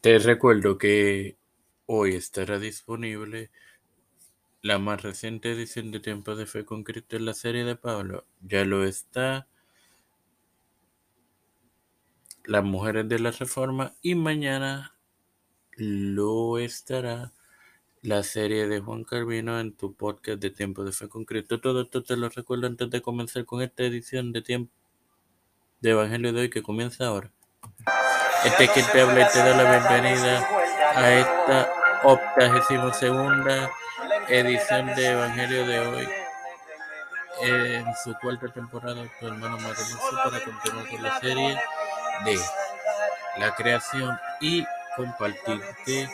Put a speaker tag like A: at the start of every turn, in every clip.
A: Te recuerdo que hoy estará disponible la más reciente edición de Tiempo de Fe con Cristo en la serie de Pablo. Ya lo está Las Mujeres de la Reforma y mañana lo estará la serie de Juan Carvino en tu podcast de Tiempo de Fe con Cristo. Todo esto te lo recuerdo antes de comenzar con esta edición de Tiempo de Evangelio de hoy que comienza ahora. Este es quien te habla y te da la bienvenida a esta octagésima segunda edición de Evangelio de hoy en su cuarta temporada tu hermano Maronoso para continuar con la serie de la creación y compartirte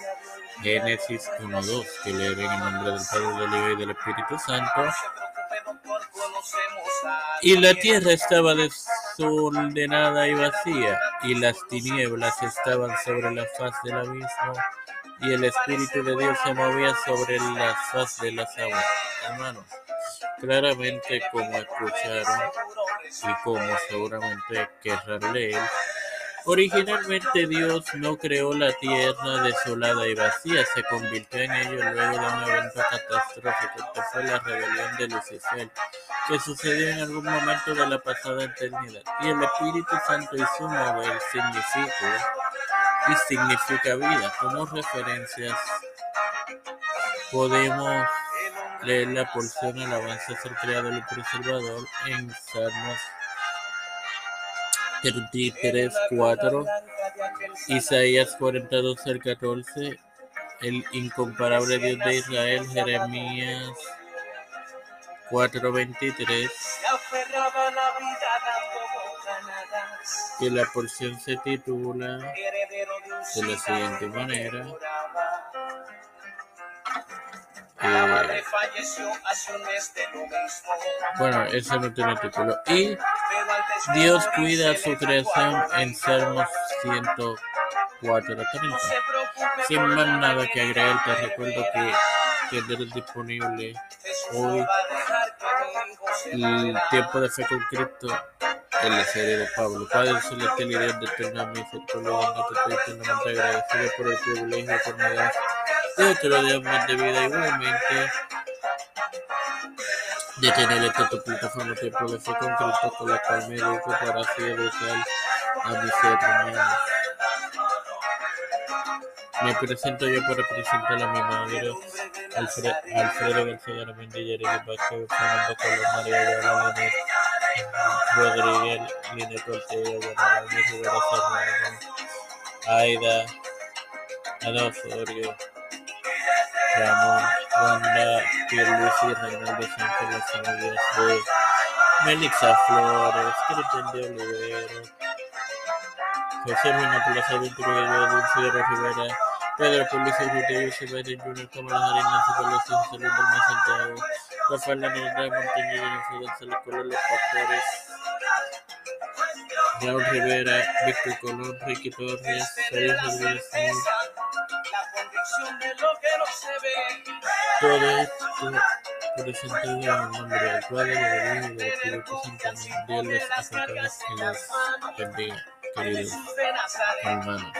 A: Génesis 1.2 que leeré en el nombre del Padre, del Hijo y del Espíritu Santo. Y la tierra estaba desordenada y vacía, y las tinieblas estaban sobre la faz del abismo, y el Espíritu de Dios se movía sobre la faz de las aguas. Hermanos, claramente como escucharon y como seguramente querrán leer, Originalmente Dios no creó la tierra desolada y vacía, se convirtió en ello luego de un evento catastrófico que fue la rebelión de Lucifer, que sucedió en algún momento de la pasada eternidad. Y el Espíritu Santo y su mover significa y significa vida. Como referencias podemos leer la porción alabanza ser creado el preservador en Salmos 33, 4, Isaías 42, 14, el incomparable Dios de Israel, Jeremías 4:23, que la porción se titula de la siguiente manera. Bueno, eso no tiene título. Y Dios cuida su creación en Salmos 104 30. Sin más nada que agregar, te recuerdo que tendrás disponible hoy el tiempo de fe con Cristo en la serie de Pablo. Padre celestial y Dios de eterna misericordia, te estoy eternamente agradecido por el privilegio que me das de otro día más de vida igualmente de tener esta tu plataforma tiempo de fe con Cristo con la cual me educo para así educar a mis hermanos. Me presento yo por representar a mi madre, Alfredo, Alfredo García Armendilla, Eric Vázquez, Fernando Colón, María Ayala, Linet Rodríguez, Linet Ortega, Guanabana, Rivera Serrano, Aida, Adolfo Ramón, Wanda, Pierluisi, Reinaldo Sánchez, las familias de Melixa Flores, Cristian de Olivero, José Mina Plaza Ventura, Dulce Rivera, Pedro Publicio Rutillo, Silverio Junior, Cámara Arenas, Pelosi, Salud del Más Santiago, Rafael Andrade, Montañez, La Cola, Los Pastores, Raúl Rivera, Víctor Colón, Ricky Torres, Félix Rodríguez, todo esto presentado en nombre del Padre, del Hijo y del Espíritu Santo. Dios les acompañe y les bendiga, queridos hermanos.